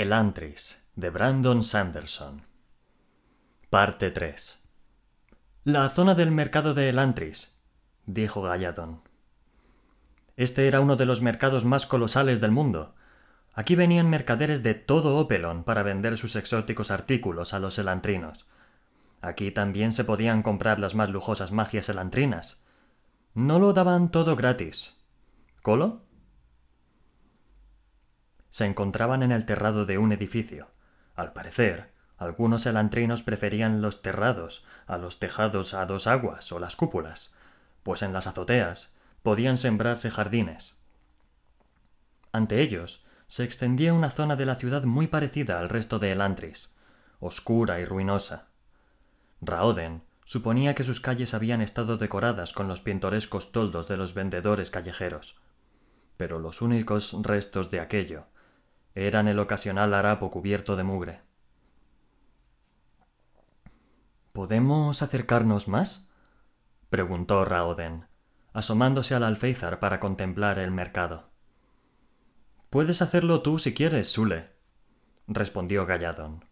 El Antris, de Brandon Sanderson. Parte 3. La zona del mercado de Elantris, dijo Galladon. Este era uno de los mercados más colosales del mundo. Aquí venían mercaderes de todo Opelon para vender sus exóticos artículos a los elantrinos. Aquí también se podían comprar las más lujosas magias elantrinas. No lo daban todo gratis. ¿Colo? Se encontraban en el terrado de un edificio. Al parecer, algunos elantrinos preferían los terrados a los tejados a dos aguas o las cúpulas, pues en las azoteas podían sembrarse jardines. Ante ellos se extendía una zona de la ciudad muy parecida al resto de Elantris, oscura y ruinosa. Raoden suponía que sus calles habían estado decoradas con los pintorescos toldos de los vendedores callejeros, pero los únicos restos de aquello eran el ocasional harapo cubierto de mugre. ¿Podemos acercarnos más? preguntó Raoden, asomándose al alféizar para contemplar el mercado. Puedes hacerlo tú si quieres, Sule, respondió Galladon.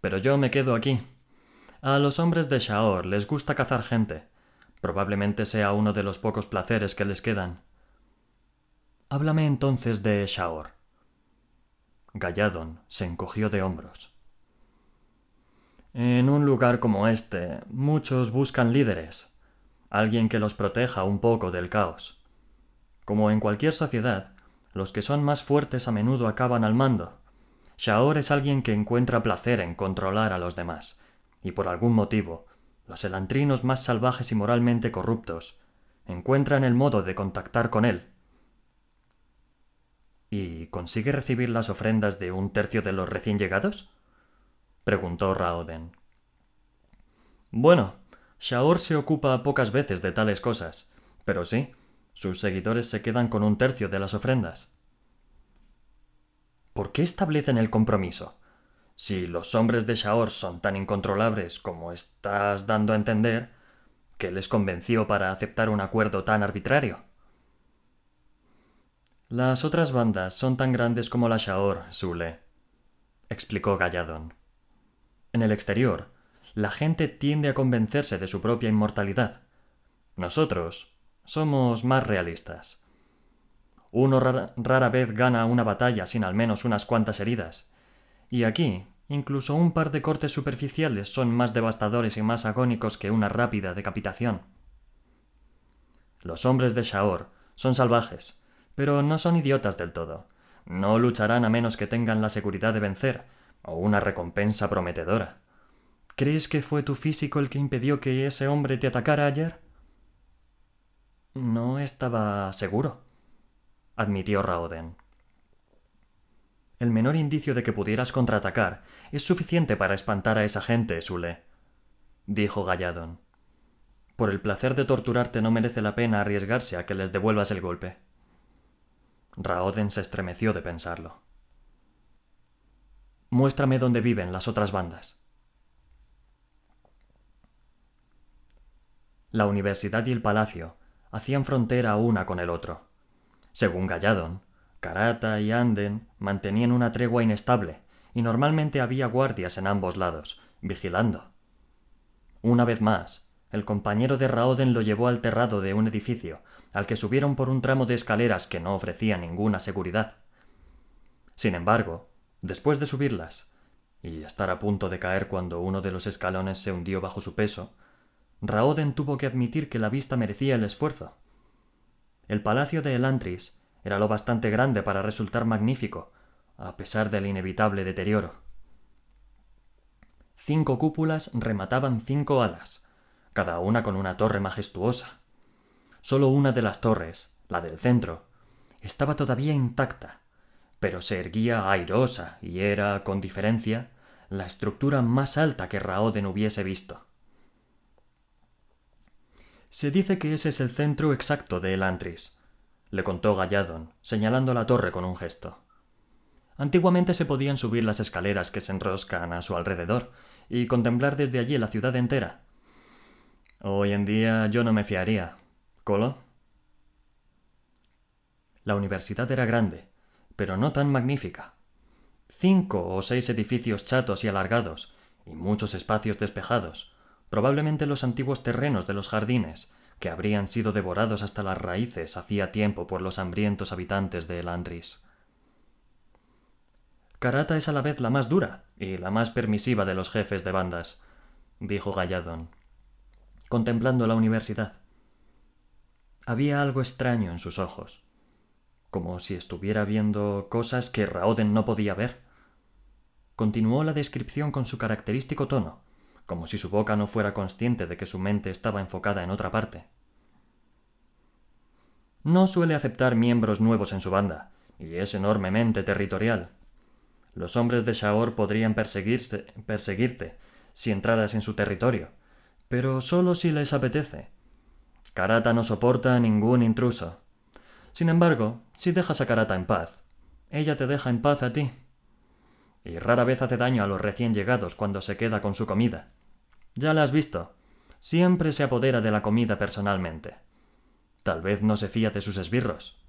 Pero yo me quedo aquí. A los hombres de Shaor les gusta cazar gente. Probablemente sea uno de los pocos placeres que les quedan. Háblame entonces de Shaor. Galladon se encogió de hombros. En un lugar como este, muchos buscan líderes, alguien que los proteja un poco del caos. Como en cualquier sociedad, los que son más fuertes a menudo acaban al mando. Shaor es alguien que encuentra placer en controlar a los demás, y por algún motivo, los elantrinos más salvajes y moralmente corruptos encuentran el modo de contactar con él ¿Y consigue recibir las ofrendas de un tercio de los recién llegados? preguntó Raoden. Bueno, Shaor se ocupa pocas veces de tales cosas, pero sí, sus seguidores se quedan con un tercio de las ofrendas. ¿Por qué establecen el compromiso? Si los hombres de Shaor son tan incontrolables como estás dando a entender, ¿qué les convenció para aceptar un acuerdo tan arbitrario? Las otras bandas son tan grandes como la Shaor, Sule, explicó Galladon. En el exterior, la gente tiende a convencerse de su propia inmortalidad. Nosotros somos más realistas. Uno rara, rara, vez gana una batalla sin al menos unas cuantas heridas. Y aquí, incluso un par de cortes superficiales son más devastadores y más agónicos que una rápida decapitación. Los hombres de Shaor son salvajes, pero no son idiotas del todo. No lucharán a menos que tengan la seguridad de vencer, o una recompensa prometedora. ¿Crees que fue tu físico el que impidió que ese hombre te atacara ayer? No estaba seguro, admitió Raoden. El menor indicio de que pudieras contraatacar es suficiente para espantar a esa gente, Sule, dijo Galladon. Por el placer de torturarte no merece la pena arriesgarse a que les devuelvas el golpe. Raoden se estremeció de pensarlo. Muéstrame dónde viven las otras bandas. La universidad y el palacio hacían frontera una con el otro. Según Galladon, Karata y Anden mantenían una tregua inestable, y normalmente había guardias en ambos lados, vigilando. Una vez más, el compañero de Raoden lo llevó al terrado de un edificio, al que subieron por un tramo de escaleras que no ofrecía ninguna seguridad. Sin embargo, después de subirlas, y estar a punto de caer cuando uno de los escalones se hundió bajo su peso, Raoden tuvo que admitir que la vista merecía el esfuerzo. El palacio de Elantris era lo bastante grande para resultar magnífico, a pesar del inevitable deterioro. Cinco cúpulas remataban cinco alas, cada una con una torre majestuosa. Solo una de las torres, la del centro, estaba todavía intacta, pero se erguía airosa y era, con diferencia, la estructura más alta que Raoden hubiese visto. Se dice que ese es el centro exacto de Elantris, le contó Galladon, señalando la torre con un gesto. Antiguamente se podían subir las escaleras que se enroscan a su alrededor y contemplar desde allí la ciudad entera, Hoy en día yo no me fiaría. ¿Colo? La universidad era grande, pero no tan magnífica. cinco o seis edificios chatos y alargados, y muchos espacios despejados, probablemente los antiguos terrenos de los jardines, que habrían sido devorados hasta las raíces hacía tiempo por los hambrientos habitantes de Elandris. Karata es a la vez la más dura y la más permisiva de los jefes de bandas, dijo Galladon, contemplando la universidad. Había algo extraño en sus ojos, como si estuviera viendo cosas que Raoden no podía ver. Continuó la descripción con su característico tono, como si su boca no fuera consciente de que su mente estaba enfocada en otra parte. No suele aceptar miembros nuevos en su banda, y es enormemente territorial, los hombres de Shaor podrían perseguirte si entraras en su territorio, pero solo si les apetece. Karata no soporta ningún intruso. Sin embargo, si dejas a Karata en paz, ella te deja en paz a ti. Y rara vez hace daño a los recién llegados cuando se queda con su comida. Ya la has visto. Siempre se apodera de la comida personalmente. Tal vez no se fía de sus esbirros.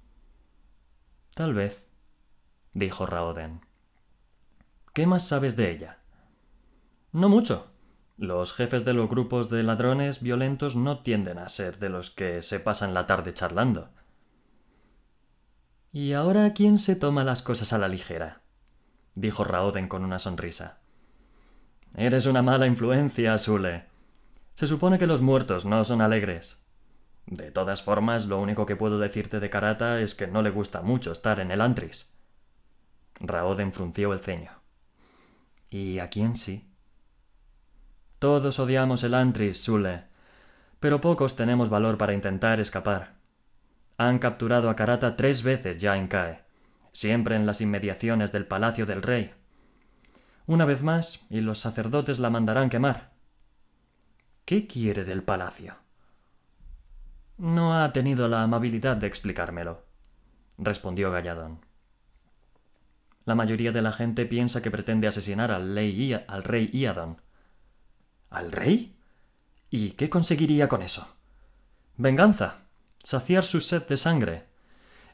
Tal vez, dijo Raoden. ¿Qué más sabes de ella? No mucho. Los jefes de los grupos de ladrones violentos no tienden a ser de los que se pasan la tarde charlando. ¿Y ahora quién se toma las cosas a la ligera? dijo Raoden con una sonrisa. Eres una mala influencia, Sule. Se supone que los muertos no son alegres. De todas formas, lo único que puedo decirte de Karata es que no le gusta mucho estar en el Antris. Raoden frunció el ceño. ¿Y a quién sí? Todos odiamos el Antris, Sule, pero pocos tenemos valor para intentar escapar. Han capturado a Karata tres veces ya en Cae, siempre en las inmediaciones del palacio del rey. Una vez más, y los sacerdotes la mandarán quemar. ¿Qué quiere del palacio? No ha tenido la amabilidad de explicármelo, respondió Galladón. La mayoría de la gente piensa que pretende asesinar al, al rey Iadon. ¿Al rey? ¿Y qué conseguiría con eso? Venganza. Saciar su sed de sangre.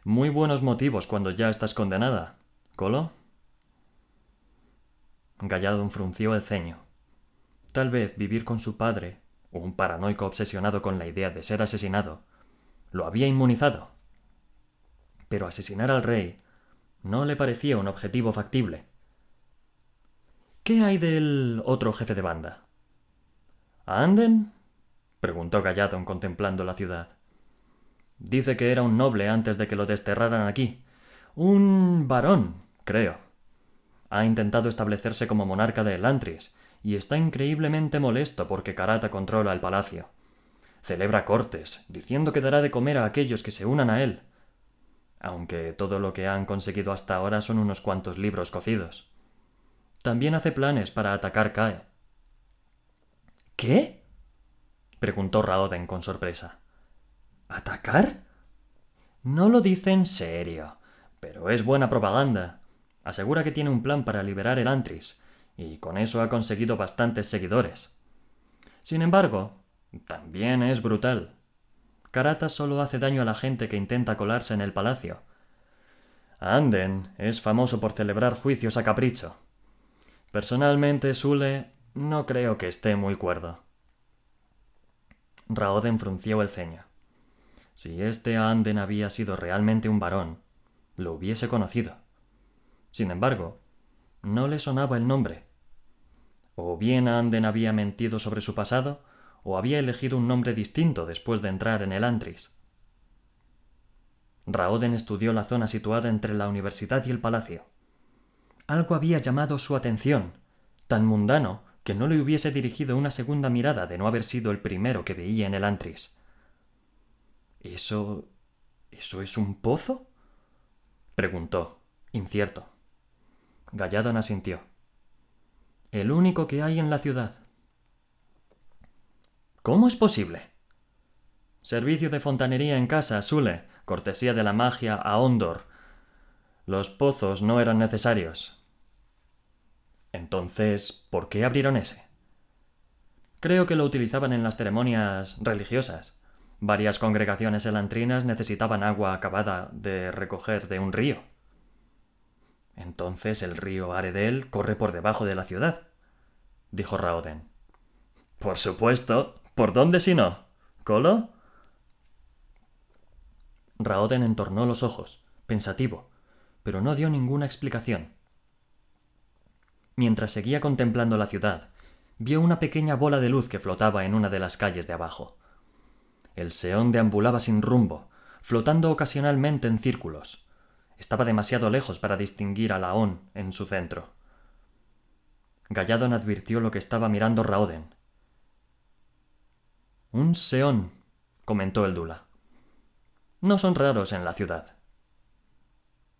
Muy buenos motivos cuando ya estás condenada. ¿Colo? Galladon frunció el ceño. Tal vez vivir con su padre, un paranoico obsesionado con la idea de ser asesinado, lo había inmunizado. Pero asesinar al rey no le parecía un objetivo factible. ¿Qué hay del otro jefe de banda? ¿Anden? preguntó Galladon contemplando la ciudad. Dice que era un noble antes de que lo desterraran aquí. Un varón, creo. Ha intentado establecerse como monarca de Elantris y está increíblemente molesto porque Karata controla el palacio. Celebra cortes, diciendo que dará de comer a aquellos que se unan a él aunque todo lo que han conseguido hasta ahora son unos cuantos libros cocidos. También hace planes para atacar Cae. ¿Qué? preguntó Raoden con sorpresa. ¿Atacar? No lo dice en serio, pero es buena propaganda. Asegura que tiene un plan para liberar el Antris, y con eso ha conseguido bastantes seguidores. Sin embargo, también es brutal. Karata solo hace daño a la gente que intenta colarse en el palacio. Anden es famoso por celebrar juicios a capricho. Personalmente, Sule no creo que esté muy cuerdo. Raoden frunció el ceño. Si este Anden había sido realmente un varón, lo hubiese conocido. Sin embargo, no le sonaba el nombre. O bien Anden había mentido sobre su pasado, o había elegido un nombre distinto después de entrar en el Antris. Raoden estudió la zona situada entre la universidad y el palacio. Algo había llamado su atención, tan mundano que no le hubiese dirigido una segunda mirada de no haber sido el primero que veía en el Antris. ¿Eso. ¿Eso es un pozo? preguntó, incierto. Galladon asintió. El único que hay en la ciudad. ¿Cómo es posible? Servicio de fontanería en casa, Sule, cortesía de la magia a Ondor. Los pozos no eran necesarios. Entonces, ¿por qué abrieron ese? Creo que lo utilizaban en las ceremonias religiosas. Varias congregaciones elantrinas necesitaban agua acabada de recoger de un río. Entonces el río Aredel corre por debajo de la ciudad, dijo Raoden. Por supuesto. ¿Por dónde si no? ¿Colo? Raoden entornó los ojos, pensativo, pero no dio ninguna explicación. Mientras seguía contemplando la ciudad, vio una pequeña bola de luz que flotaba en una de las calles de abajo. El Seón deambulaba sin rumbo, flotando ocasionalmente en círculos. Estaba demasiado lejos para distinguir a Laón en su centro. Galladon advirtió lo que estaba mirando Raoden. Un Seón, comentó el Dula. No son raros en la ciudad.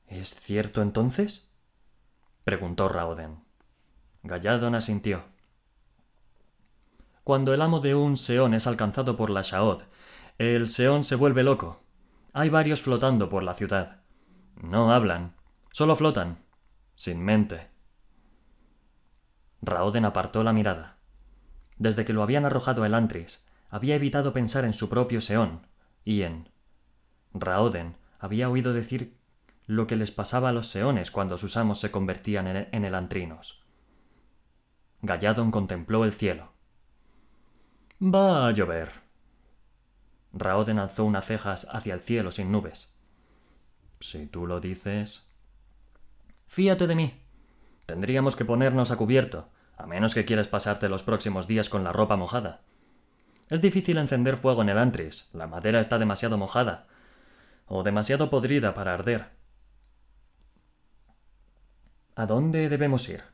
¿Es cierto entonces? preguntó Raoden. Galladon asintió. Cuando el amo de un Seón es alcanzado por la Shaod, el Seón se vuelve loco. Hay varios flotando por la ciudad. No hablan, solo flotan, sin mente. Raoden apartó la mirada. Desde que lo habían arrojado el Antris, había evitado pensar en su propio Seón y en. Raoden había oído decir lo que les pasaba a los Seones cuando sus amos se convertían en el Antrinos. Galladon contempló el cielo. Va a llover. Raoden alzó unas cejas hacia el cielo sin nubes. Si tú lo dices. Fíate de mí. Tendríamos que ponernos a cubierto, a menos que quieras pasarte los próximos días con la ropa mojada. Es difícil encender fuego en el antris, la madera está demasiado mojada, o demasiado podrida para arder. ¿A dónde debemos ir?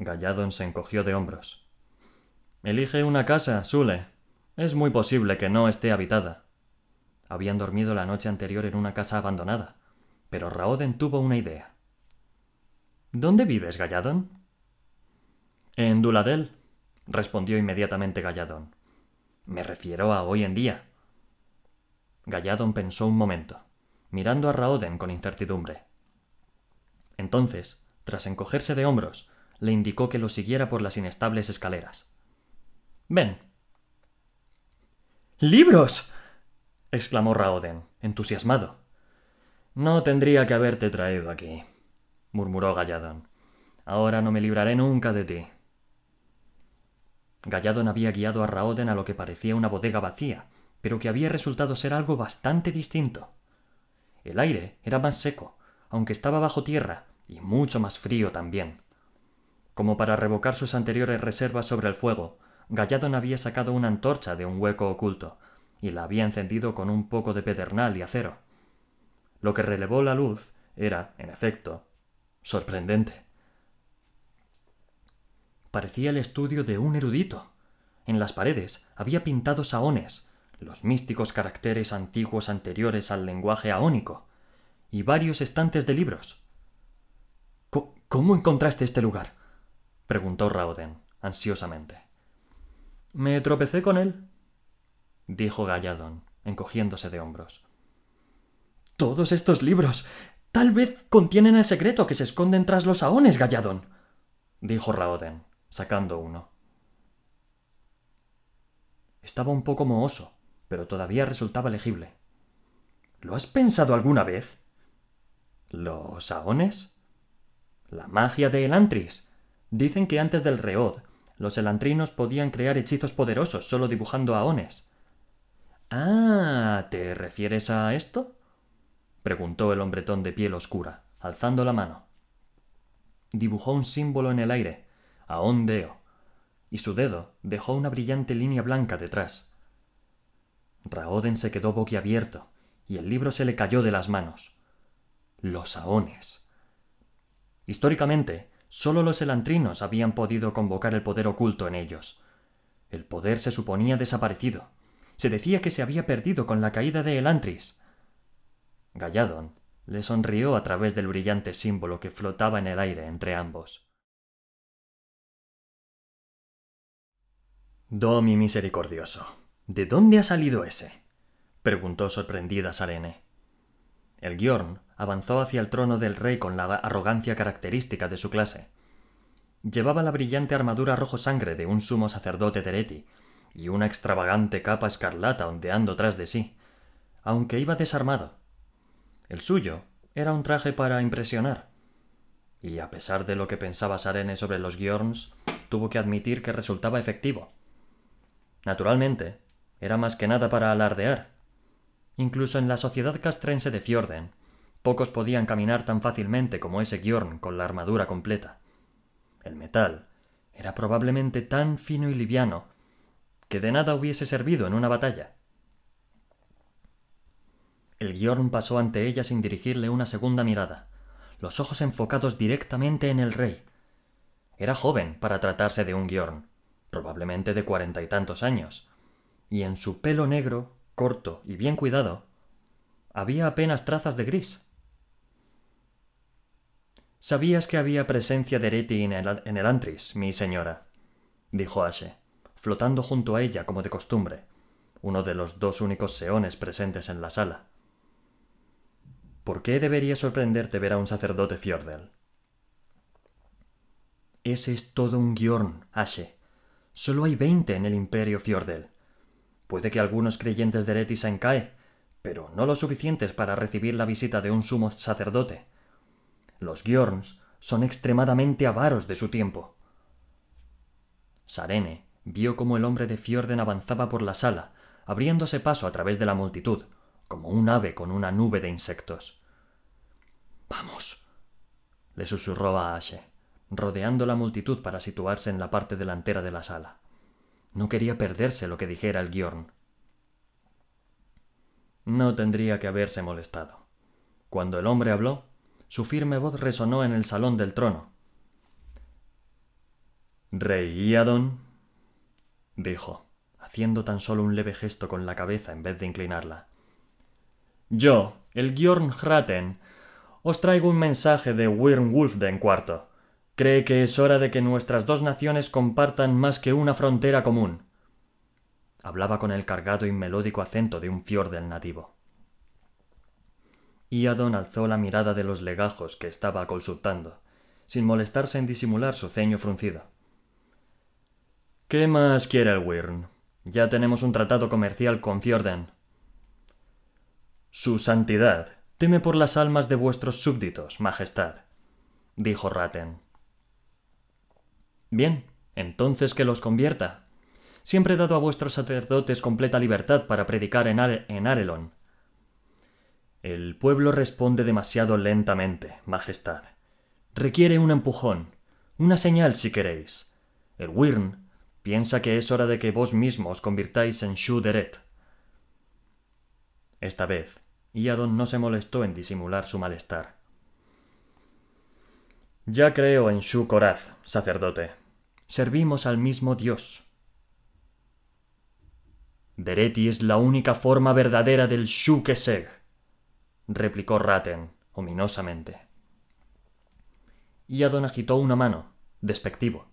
Galladon se encogió de hombros. Elige una casa, Sule. Es muy posible que no esté habitada. Habían dormido la noche anterior en una casa abandonada, pero Raoden tuvo una idea. ¿Dónde vives, Galladon? En Duladel, respondió inmediatamente Galladon. Me refiero a hoy en día. Galladon pensó un momento, mirando a Raoden con incertidumbre. Entonces, tras encogerse de hombros, le indicó que lo siguiera por las inestables escaleras. Ven. ¡Libros! exclamó Raoden, entusiasmado. No tendría que haberte traído aquí, murmuró Galladon. Ahora no me libraré nunca de ti. Galladon había guiado a Raoden a lo que parecía una bodega vacía, pero que había resultado ser algo bastante distinto. El aire era más seco, aunque estaba bajo tierra, y mucho más frío también. Como para revocar sus anteriores reservas sobre el fuego, Galladon había sacado una antorcha de un hueco oculto y la había encendido con un poco de pedernal y acero. Lo que relevó la luz era, en efecto, sorprendente. Parecía el estudio de un erudito. En las paredes había pintado saones, los místicos caracteres antiguos anteriores al lenguaje aónico, y varios estantes de libros. ¿Cómo encontraste este lugar? Preguntó Raoden, ansiosamente. Me tropecé con él, dijo Galladon, encogiéndose de hombros. Todos estos libros. Tal vez contienen el secreto que se esconden tras los saones, Galladon, dijo Raoden, sacando uno. Estaba un poco mohoso, pero todavía resultaba legible. ¿Lo has pensado alguna vez? ¿Los saones? La magia de Elantris. Dicen que antes del Reod los elantrinos podían crear hechizos poderosos solo dibujando aones. Ah, ¿te refieres a esto? preguntó el hombretón de piel oscura, alzando la mano. Dibujó un símbolo en el aire, aón deo, y su dedo dejó una brillante línea blanca detrás. Raoden se quedó boquiabierto, y el libro se le cayó de las manos. Los aones. Históricamente, Solo los elantrinos habían podido convocar el poder oculto en ellos. El poder se suponía desaparecido. Se decía que se había perdido con la caída de Elantris. Galladon le sonrió a través del brillante símbolo que flotaba en el aire entre ambos. Domi misericordioso, ¿de dónde ha salido ese? preguntó sorprendida Sarene. El Giorn avanzó hacia el trono del rey con la arrogancia característica de su clase. Llevaba la brillante armadura rojo sangre de un sumo sacerdote Tereti y una extravagante capa escarlata ondeando tras de sí, aunque iba desarmado. El suyo era un traje para impresionar, y a pesar de lo que pensaba Sarene sobre los Giorns, tuvo que admitir que resultaba efectivo. Naturalmente, era más que nada para alardear. Incluso en la sociedad castrense de Fjorden, pocos podían caminar tan fácilmente como ese Giorn con la armadura completa. El metal era probablemente tan fino y liviano que de nada hubiese servido en una batalla. El Giorn pasó ante ella sin dirigirle una segunda mirada los ojos enfocados directamente en el rey. Era joven para tratarse de un Giorn, probablemente de cuarenta y tantos años, y en su pelo negro, corto y bien cuidado, había apenas trazas de gris. ¿Sabías que había presencia de Ereti en el, Antris, mi señora? dijo Ashe, flotando junto a ella como de costumbre, uno de los dos únicos seones presentes en la sala. ¿Por qué debería sorprenderte ver a un sacerdote Fjordel? Ese es todo un guion, Ashe. Solo hay veinte en el imperio Fjordel. Puede que algunos creyentes de Ereti sean cae, pero no lo suficientes para recibir la visita de un sumo sacerdote. Los Giorns son extremadamente avaros de su tiempo. Sarene vio cómo el hombre de Fjorden avanzaba por la sala, abriéndose paso a través de la multitud, como un ave con una nube de insectos. Vamos, le susurró a Ashe, rodeando la multitud para situarse en la parte delantera de la sala. No quería perderse lo que dijera el Giorn. No tendría que haberse molestado. Cuando el hombre habló, su firme voz resonó en el salón del trono. Rey Iadon, dijo, haciendo tan solo un leve gesto con la cabeza en vez de inclinarla. Yo, el Gjorn Hraten, os traigo un mensaje de Wyrm Wulfden IV. Cree que es hora de que nuestras dos naciones compartan más que una frontera común. Hablaba con el cargado y melódico acento de un del nativo. Iadon alzó la mirada de los legajos que estaba consultando, sin molestarse en disimular su ceño fruncido. ¿Qué más quiere el Wyrn? Ya tenemos un tratado comercial con Fjorden. Su santidad teme por las almas de vuestros súbditos, Majestad, dijo Raten. Bien, entonces que los convierta. Siempre he dado a vuestros sacerdotes completa libertad para predicar en, en Arelon. El pueblo responde demasiado lentamente, Majestad. Requiere un empujón, una señal si queréis. El Wyrn piensa que es hora de que vos mismos os convirtáis en Shu-Deret. Esta vez, Iadon no se molestó en disimular su malestar. Ya creo en Shu Koraz, sacerdote. Servimos al mismo Dios. Dereti es la única forma verdadera del Shu Keseg, replicó Raten, ominosamente. Iadon agitó una mano, despectivo.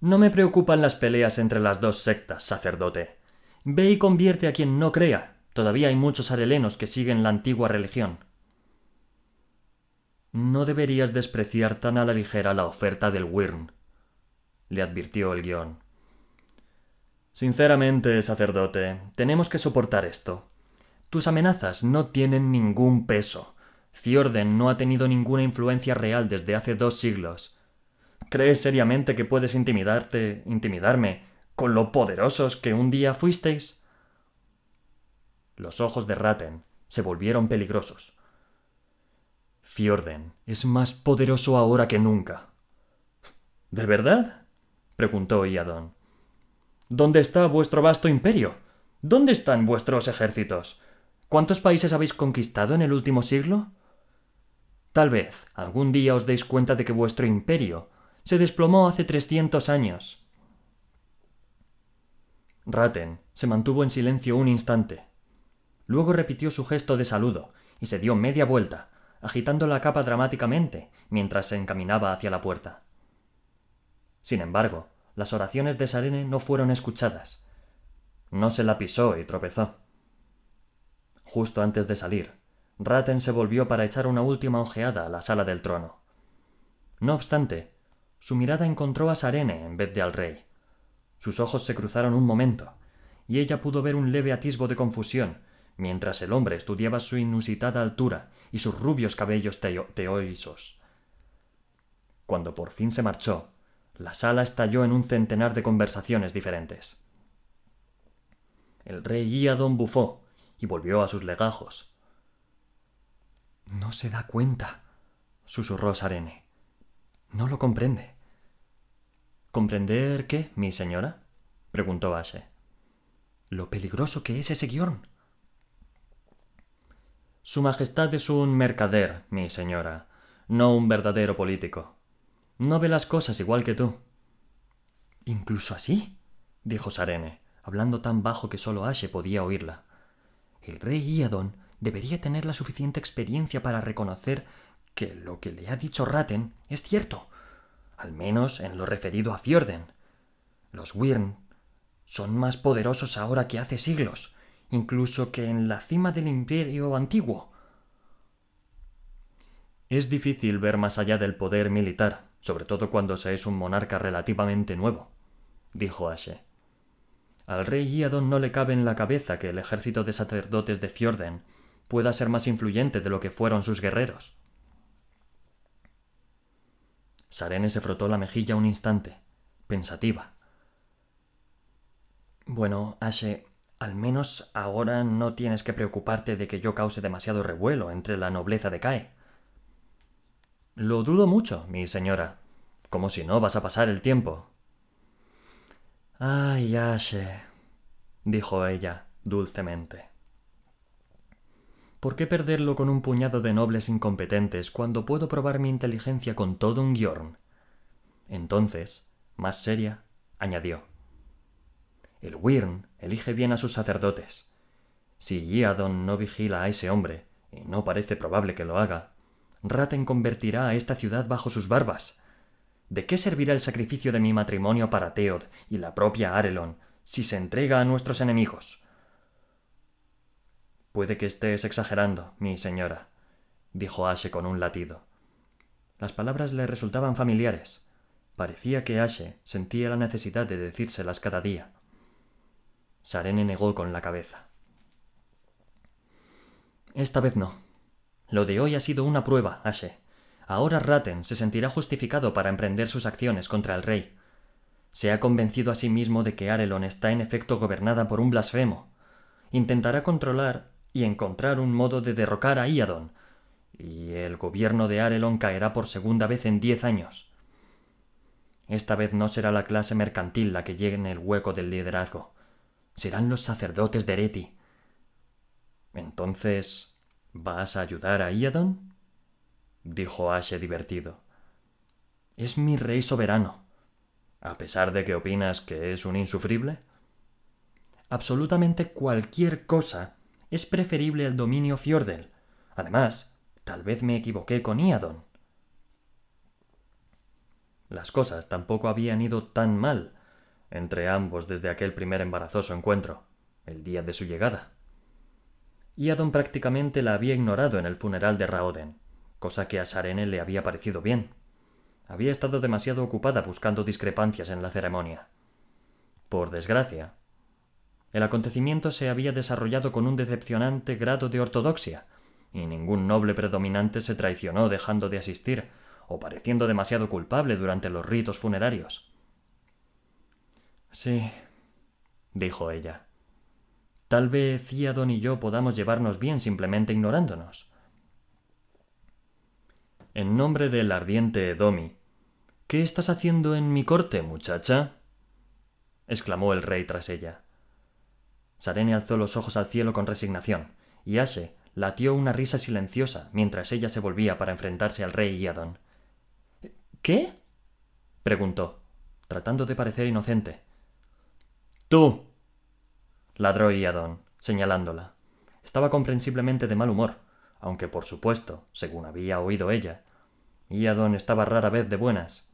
No me preocupan las peleas entre las dos sectas, sacerdote. Ve y convierte a quien no crea. Todavía hay muchos arelenos que siguen la antigua religión. No deberías despreciar tan a la ligera la oferta del Wyrn, le advirtió el guion. Sinceramente, sacerdote, tenemos que soportar esto. Tus amenazas no tienen ningún peso. Fjorden no ha tenido ninguna influencia real desde hace dos siglos. ¿Crees seriamente que puedes intimidarte, intimidarme, con lo poderosos que un día fuisteis? Los ojos de Raten se volvieron peligrosos. Fjorden es más poderoso ahora que nunca. ¿De verdad? preguntó Iadon. ¿Dónde está vuestro vasto imperio? ¿Dónde están vuestros ejércitos? ¿Cuántos países habéis conquistado en el último siglo? Tal vez algún día os deis cuenta de que vuestro imperio se desplomó hace trescientos años. Raten se mantuvo en silencio un instante, Luego repitió su gesto de saludo y se dio media vuelta, agitando la capa dramáticamente mientras se encaminaba hacia la puerta. Sin embargo, las oraciones de Sarene no fueron escuchadas. No se la pisó y tropezó. Justo antes de salir, Raten se volvió para echar una última ojeada a la sala del trono. No obstante, su mirada encontró a Sarene en vez de al rey. Sus ojos se cruzaron un momento, y ella pudo ver un leve atisbo de confusión mientras el hombre estudiaba su inusitada altura y sus rubios cabellos teoisos. cuando por fin se marchó, la sala estalló en un centenar de conversaciones diferentes. El rey Iadon bufó y volvió a sus legajos. No se da cuenta, susurró Sarene. No lo comprende. ¿Comprender qué, mi señora? preguntó Ashe. Lo peligroso que es ese guion. Su Majestad es un mercader, mi señora, no un verdadero político. No ve las cosas igual que tú. ¿Incluso así? dijo Sarene, hablando tan bajo que solo Ashe podía oírla. El rey Iadon debería tener la suficiente experiencia para reconocer que lo que le ha dicho Ratten es cierto, al menos en lo referido a Fjorden. Los Wyrn son más poderosos ahora que hace siglos, incluso que en la cima del imperio antiguo. Es difícil ver más allá del poder militar, sobre todo cuando se es un monarca relativamente nuevo, dijo Ashe. Al rey Iadon no le cabe en la cabeza que el ejército de sacerdotes de Fjorden pueda ser más influyente de lo que fueron sus guerreros. Sarene se frotó la mejilla un instante, pensativa. Bueno, Ashe, al menos ahora no tienes que preocuparte de que yo cause demasiado revuelo entre la nobleza de Cae. Lo dudo mucho, mi señora. Como si no vas a pasar el tiempo. Ay, Ashe, dijo ella dulcemente. ¿Por qué perderlo con un puñado de nobles incompetentes cuando puedo probar mi inteligencia con todo un guion? Entonces, más seria, añadió. El Wyrn elige bien a sus sacerdotes. Si Iadon no vigila a ese hombre, y no parece probable que lo haga, Raten convertirá a esta ciudad bajo sus barbas. ¿De qué servirá el sacrificio de mi matrimonio para Teod y la propia Arelon si se entrega a nuestros enemigos? Puede que estés exagerando, mi señora, dijo Ashe con un latido. Las palabras le resultaban familiares. Parecía que Ashe sentía la necesidad de decírselas cada día. Sarene negó con la cabeza. Esta vez no. Lo de hoy ha sido una prueba, Ashe. Ahora Ratten se sentirá justificado para emprender sus acciones contra el rey. Se ha convencido a sí mismo de que Arelon está en efecto gobernada por un blasfemo. Intentará controlar y encontrar un modo de derrocar a Iadon, y el gobierno de Arelon caerá por segunda vez en diez años. Esta vez no será la clase mercantil la que llegue el hueco del liderazgo serán los sacerdotes de Ereti. Entonces, ¿vas a ayudar a Iadon? Dijo Ashe divertido. Es mi rey soberano. ¿A pesar de que opinas que es un insufrible? Absolutamente cualquier cosa es preferible al dominio Fjordel. Además, tal vez me equivoqué con Iadon. Las cosas tampoco habían ido tan mal entre ambos desde aquel primer embarazoso encuentro, el día de su llegada. Iadon prácticamente la había ignorado en el funeral de Raoden, cosa que a Sarene le había parecido bien. Había estado demasiado ocupada buscando discrepancias en la ceremonia. Por desgracia, el acontecimiento se había desarrollado con un decepcionante grado de ortodoxia, y ningún noble predominante se traicionó dejando de asistir o pareciendo demasiado culpable durante los ritos funerarios. Sí, dijo ella. Tal vez Iadon y yo podamos llevarnos bien simplemente ignorándonos. En nombre del ardiente Domi, ¿qué estás haciendo en mi corte, muchacha? exclamó el rey tras ella. Sarene alzó los ojos al cielo con resignación, y Ashe latió una risa silenciosa mientras ella se volvía para enfrentarse al rey Iadon. ¿Qué? preguntó, tratando de parecer inocente. Tú. ladró Iadon, señalándola. Estaba comprensiblemente de mal humor, aunque por supuesto, según había oído ella, Iadon estaba rara vez de buenas.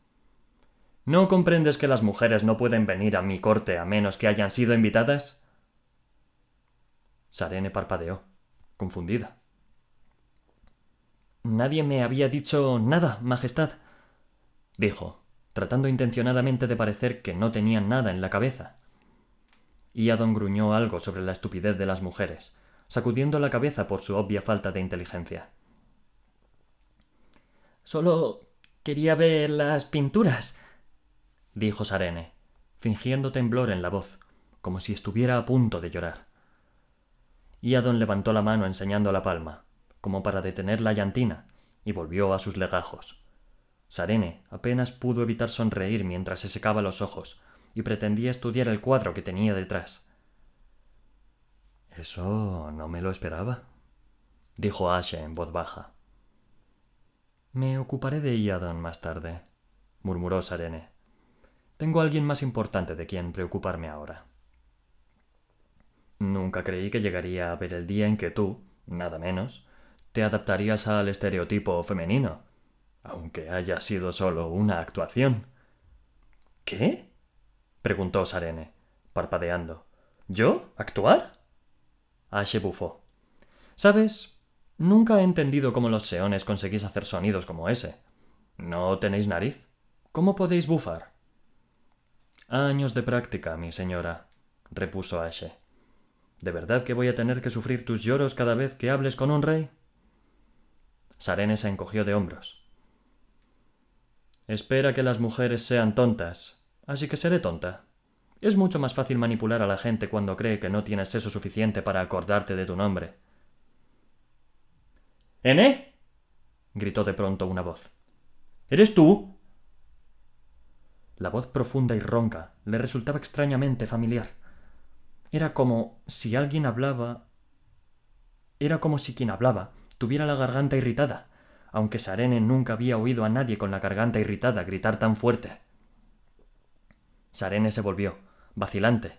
¿No comprendes que las mujeres no pueden venir a mi corte a menos que hayan sido invitadas? Sarene parpadeó, confundida. Nadie me había dicho nada, Majestad, dijo, tratando intencionadamente de parecer que no tenía nada en la cabeza y Adon gruñó algo sobre la estupidez de las mujeres, sacudiendo la cabeza por su obvia falta de inteligencia. Solo Quería ver las pinturas, dijo Sarene, fingiendo temblor en la voz, como si estuviera a punto de llorar. Iadon levantó la mano enseñando la palma, como para detener la llantina, y volvió a sus legajos. Sarene apenas pudo evitar sonreír mientras se secaba los ojos y pretendía estudiar el cuadro que tenía detrás. Eso no me lo esperaba, dijo Ashe en voz baja. Me ocuparé de Iadon más tarde, murmuró Sarene. Tengo a alguien más importante de quien preocuparme ahora. Nunca creí que llegaría a ver el día en que tú, nada menos, te adaptarías al estereotipo femenino, aunque haya sido solo una actuación. ¿Qué? preguntó Sarene, parpadeando. ¿Yo? ¿Actuar? Ashe bufó. ¿Sabes? Nunca he entendido cómo los seones conseguís hacer sonidos como ese. ¿No tenéis nariz? ¿Cómo podéis bufar? Años de práctica, mi señora, repuso Ashe. ¿De verdad que voy a tener que sufrir tus lloros cada vez que hables con un rey? Sarene se encogió de hombros. Espera que las mujeres sean tontas, así que seré tonta. Es mucho más fácil manipular a la gente cuando cree que no tienes eso suficiente para acordarte de tu nombre. ¿Ene? gritó de pronto una voz. ¿Eres tú? La voz profunda y ronca le resultaba extrañamente familiar. Era como si alguien hablaba. Era como si quien hablaba tuviera la garganta irritada, aunque Sarene nunca había oído a nadie con la garganta irritada gritar tan fuerte. Sarene se volvió, vacilante.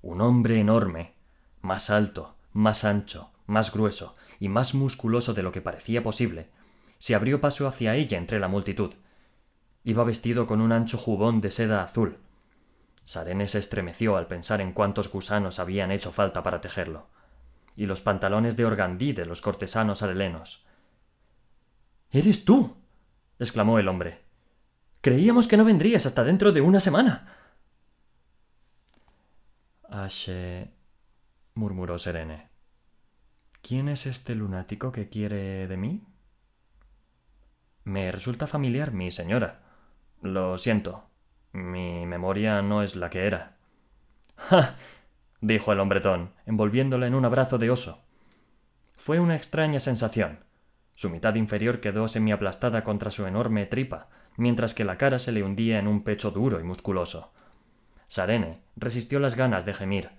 Un hombre enorme, más alto, más ancho, más grueso y más musculoso de lo que parecía posible, se abrió paso hacia ella entre la multitud. Iba vestido con un ancho jubón de seda azul. Sarene se estremeció al pensar en cuántos gusanos habían hecho falta para tejerlo y los pantalones de organdí de los cortesanos arelenos. ¿Eres tú? exclamó el hombre. Creíamos que no vendrías hasta dentro de una semana. Ashe. murmuró Serene. ¿Quién es este lunático que quiere de mí? Me resulta familiar, mi señora. Lo siento. Mi memoria no es la que era. ¡Ja! dijo el hombretón, envolviéndola en un abrazo de oso. Fue una extraña sensación. Su mitad inferior quedó semiaplastada contra su enorme tripa, mientras que la cara se le hundía en un pecho duro y musculoso. Sarene resistió las ganas de gemir,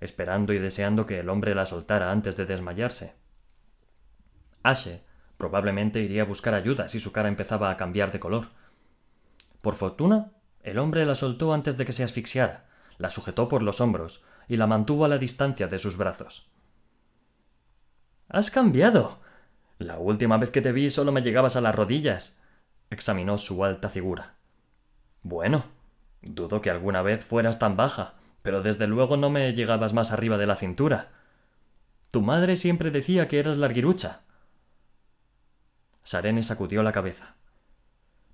esperando y deseando que el hombre la soltara antes de desmayarse. Ashe probablemente iría a buscar ayuda si su cara empezaba a cambiar de color. Por fortuna, el hombre la soltó antes de que se asfixiara, la sujetó por los hombros, y la mantuvo a la distancia de sus brazos. Has cambiado. La última vez que te vi solo me llegabas a las rodillas. examinó su alta figura. Bueno, dudo que alguna vez fueras tan baja, pero desde luego no me llegabas más arriba de la cintura. Tu madre siempre decía que eras larguirucha. Sarene sacudió la cabeza.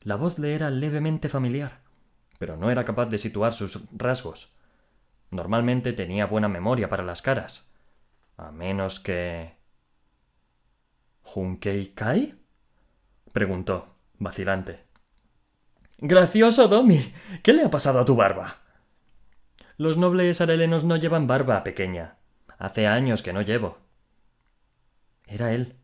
La voz le era levemente familiar, pero no era capaz de situar sus rasgos. Normalmente tenía buena memoria para las caras. A menos que. ¿Junkei Kai? preguntó, vacilante. Gracioso, Domi. ¿Qué le ha pasado a tu barba? Los nobles arelenos no llevan barba pequeña. Hace años que no llevo. Era él.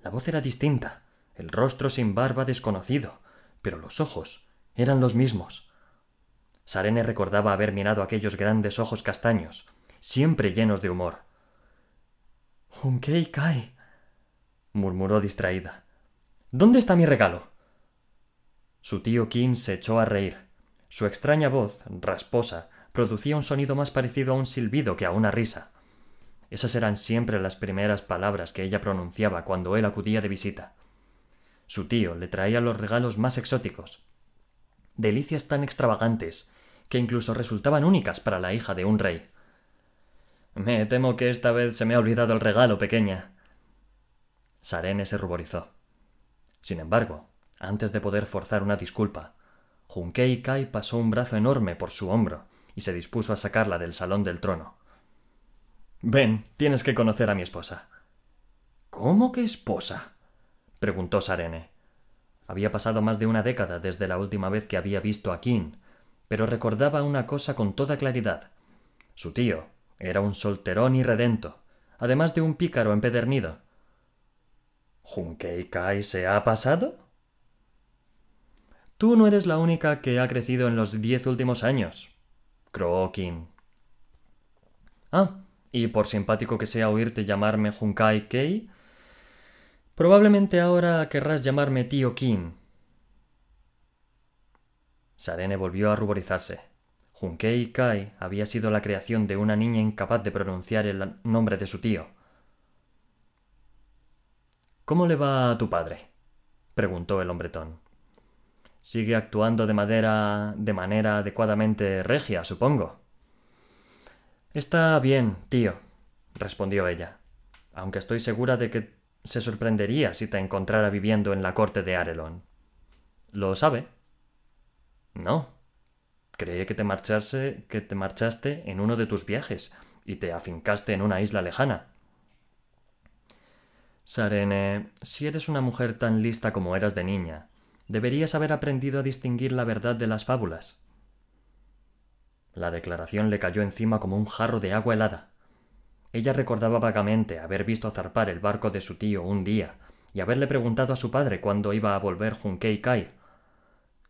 La voz era distinta, el rostro sin barba desconocido, pero los ojos eran los mismos. Sarene recordaba haber mirado aquellos grandes ojos castaños, siempre llenos de humor. Junkei Kai, murmuró distraída. ¿Dónde está mi regalo? Su tío Kim se echó a reír. Su extraña voz, rasposa, producía un sonido más parecido a un silbido que a una risa. Esas eran siempre las primeras palabras que ella pronunciaba cuando él acudía de visita. Su tío le traía los regalos más exóticos, delicias tan extravagantes que incluso resultaban únicas para la hija de un rey. Me temo que esta vez se me ha olvidado el regalo, pequeña. Sarene se ruborizó. Sin embargo, antes de poder forzar una disculpa, Junkei Kai pasó un brazo enorme por su hombro y se dispuso a sacarla del salón del trono. Ven, tienes que conocer a mi esposa. ¿Cómo que esposa? preguntó Sarene. Había pasado más de una década desde la última vez que había visto a King, pero recordaba una cosa con toda claridad. Su tío era un solterón irredento, además de un pícaro empedernido. ¿Junkei Kai se ha pasado? Tú no eres la única que ha crecido en los diez últimos años, croó King. Ah, y por simpático que sea oírte llamarme Junkai Kei, probablemente ahora querrás llamarme tío King. Sarene volvió a ruborizarse. Junkei Kai había sido la creación de una niña incapaz de pronunciar el nombre de su tío. ¿Cómo le va a tu padre? preguntó el hombretón. Sigue actuando de madera de manera adecuadamente regia, supongo. Está bien, tío, respondió ella, aunque estoy segura de que se sorprendería si te encontrara viviendo en la corte de Arelon. ¿Lo sabe? No. Cree que te marchase, que te marchaste en uno de tus viajes y te afincaste en una isla lejana. Sarene, si eres una mujer tan lista como eras de niña, deberías haber aprendido a distinguir la verdad de las fábulas. La declaración le cayó encima como un jarro de agua helada. Ella recordaba vagamente haber visto zarpar el barco de su tío un día y haberle preguntado a su padre cuándo iba a volver Junkei Kai.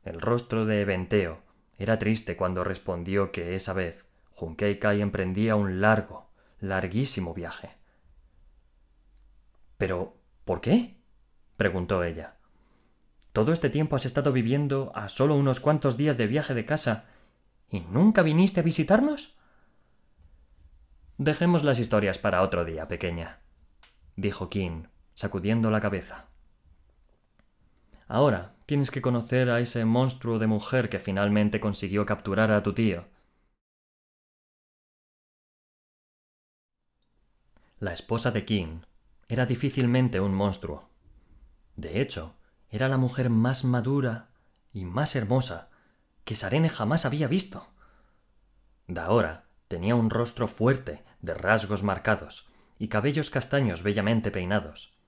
El rostro de Venteo era triste cuando respondió que esa vez Junkei Kai emprendía un largo, larguísimo viaje. ¿Pero por qué? preguntó ella. Todo este tiempo has estado viviendo a solo unos cuantos días de viaje de casa ¿Y nunca viniste a visitarnos? Dejemos las historias para otro día, pequeña, dijo King, sacudiendo la cabeza. Ahora tienes que conocer a ese monstruo de mujer que finalmente consiguió capturar a tu tío. La esposa de King era difícilmente un monstruo. De hecho, era la mujer más madura y más hermosa que Sarene jamás había visto. Daora tenía un rostro fuerte, de rasgos marcados, y cabellos castaños bellamente peinados.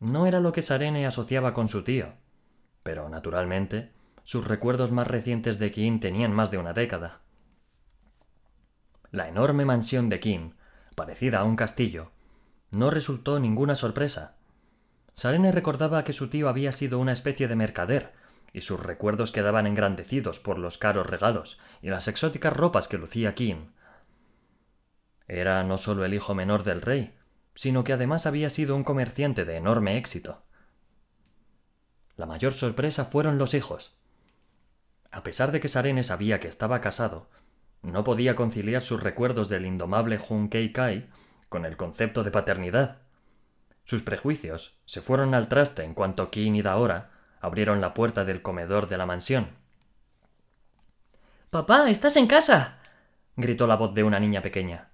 No era lo que Sarene asociaba con su tío, pero naturalmente sus recuerdos más recientes de Kim tenían más de una década. La enorme mansión de Kim, parecida a un castillo, no resultó ninguna sorpresa. Sarene recordaba que su tío había sido una especie de mercader y sus recuerdos quedaban engrandecidos por los caros regalos y las exóticas ropas que lucía Kim. Era no solo el hijo menor del rey, sino que además había sido un comerciante de enorme éxito. La mayor sorpresa fueron los hijos. A pesar de que Sarene sabía que estaba casado, no podía conciliar sus recuerdos del indomable Kei Kai con el concepto de paternidad. Sus prejuicios se fueron al traste en cuanto Kim y Daora abrieron la puerta del comedor de la mansión. Papá, ¿estás en casa? gritó la voz de una niña pequeña.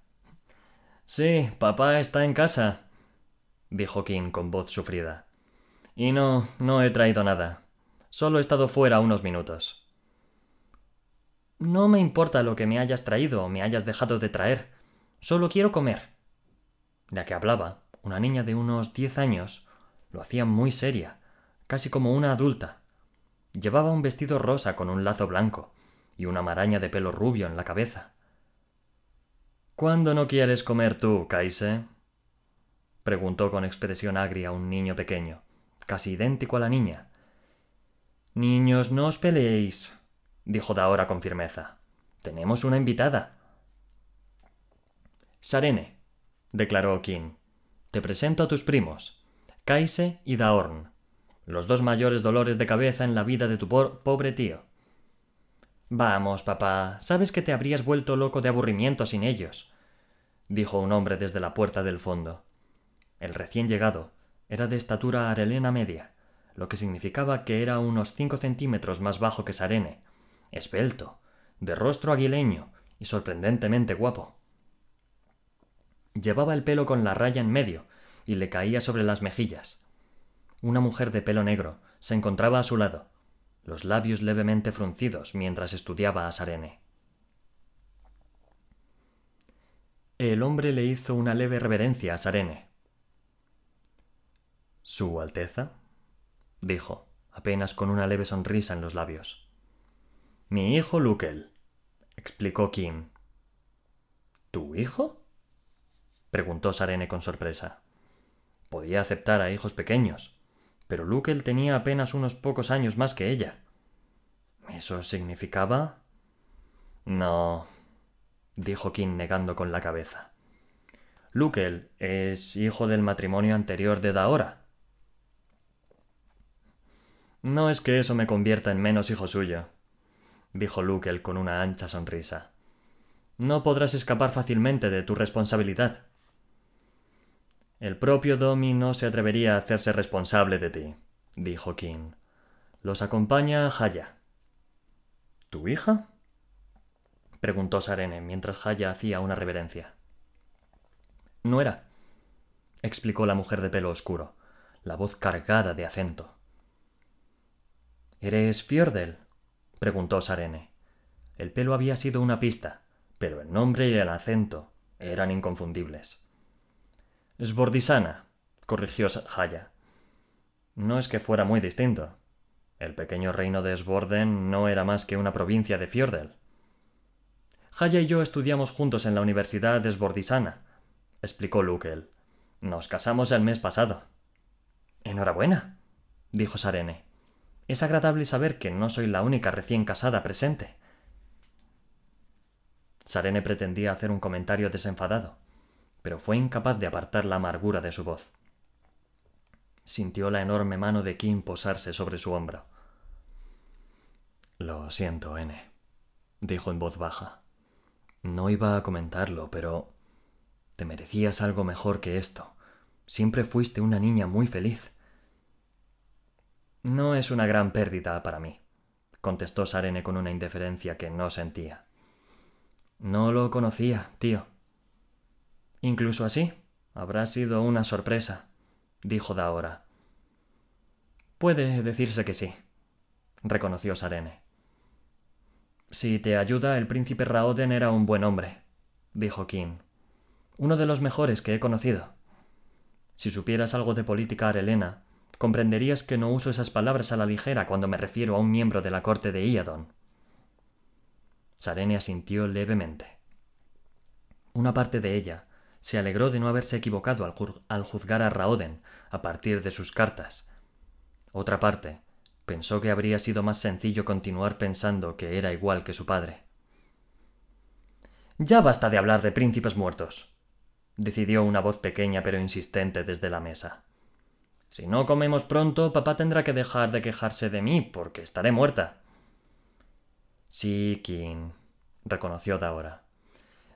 Sí, papá está en casa, dijo King con voz sufrida. Y no, no he traído nada. Solo he estado fuera unos minutos. No me importa lo que me hayas traído o me hayas dejado de traer. Solo quiero comer. La que hablaba, una niña de unos diez años, lo hacía muy seria, casi como una adulta. Llevaba un vestido rosa con un lazo blanco y una maraña de pelo rubio en la cabeza. ¿Cuándo no quieres comer tú, Kaise? preguntó con expresión agria un niño pequeño, casi idéntico a la niña. Niños, no os peleéis, dijo Daora con firmeza. Tenemos una invitada. Sarene, declaró King. Te presento a tus primos, Kaise y Daorn los dos mayores dolores de cabeza en la vida de tu pobre tío. Vamos, papá, sabes que te habrías vuelto loco de aburrimiento sin ellos, dijo un hombre desde la puerta del fondo. El recién llegado era de estatura arelena media, lo que significaba que era unos cinco centímetros más bajo que Sarene, esbelto, de rostro aguileño y sorprendentemente guapo. Llevaba el pelo con la raya en medio y le caía sobre las mejillas, una mujer de pelo negro se encontraba a su lado, los labios levemente fruncidos mientras estudiaba a Sarene. El hombre le hizo una leve reverencia a Sarene. Su Alteza, dijo, apenas con una leve sonrisa en los labios. Mi hijo Lukel, explicó Kim. ¿Tu hijo? Preguntó Sarene con sorpresa. Podía aceptar a hijos pequeños, pero Lukel tenía apenas unos pocos años más que ella. ¿Eso significaba? No, dijo Kim negando con la cabeza. Lukel es hijo del matrimonio anterior de Daora. No es que eso me convierta en menos hijo suyo, dijo Lukel con una ancha sonrisa. No podrás escapar fácilmente de tu responsabilidad. El propio Domi no se atrevería a hacerse responsable de ti, dijo King. Los acompaña Haya. ¿Tu hija? preguntó Sarene mientras Haya hacía una reverencia. No era, explicó la mujer de pelo oscuro, la voz cargada de acento. ¿Eres Fjordel? preguntó Sarene. El pelo había sido una pista, pero el nombre y el acento eran inconfundibles. Sbordisana, corrigió Haya. No es que fuera muy distinto. El pequeño reino de Sborden no era más que una provincia de Fjordel. Haya y yo estudiamos juntos en la Universidad de Sbordisana, explicó Lukel. Nos casamos el mes pasado. Enhorabuena, dijo Sarene. Es agradable saber que no soy la única recién casada presente. Sarene pretendía hacer un comentario desenfadado, pero fue incapaz de apartar la amargura de su voz. Sintió la enorme mano de Kim posarse sobre su hombro. Lo siento, N, dijo en voz baja. No iba a comentarlo, pero te merecías algo mejor que esto. Siempre fuiste una niña muy feliz. No es una gran pérdida para mí, contestó Sarene con una indiferencia que no sentía. No lo conocía, tío. Incluso así, habrá sido una sorpresa, dijo Daora. Puede decirse que sí, reconoció Sarene. Si te ayuda, el príncipe Raoden era un buen hombre, dijo King. Uno de los mejores que he conocido. Si supieras algo de política arelena, comprenderías que no uso esas palabras a la ligera cuando me refiero a un miembro de la corte de Iadon. Sarene asintió levemente. Una parte de ella se alegró de no haberse equivocado al, juzgar a Raoden a partir de sus cartas. Otra parte pensó que habría sido más sencillo continuar pensando que era igual que su padre. Ya basta de hablar de príncipes muertos, decidió una voz pequeña pero insistente desde la mesa. Si no comemos pronto, papá tendrá que dejar de quejarse de mí, porque estaré muerta. Sí, King, reconoció Daora.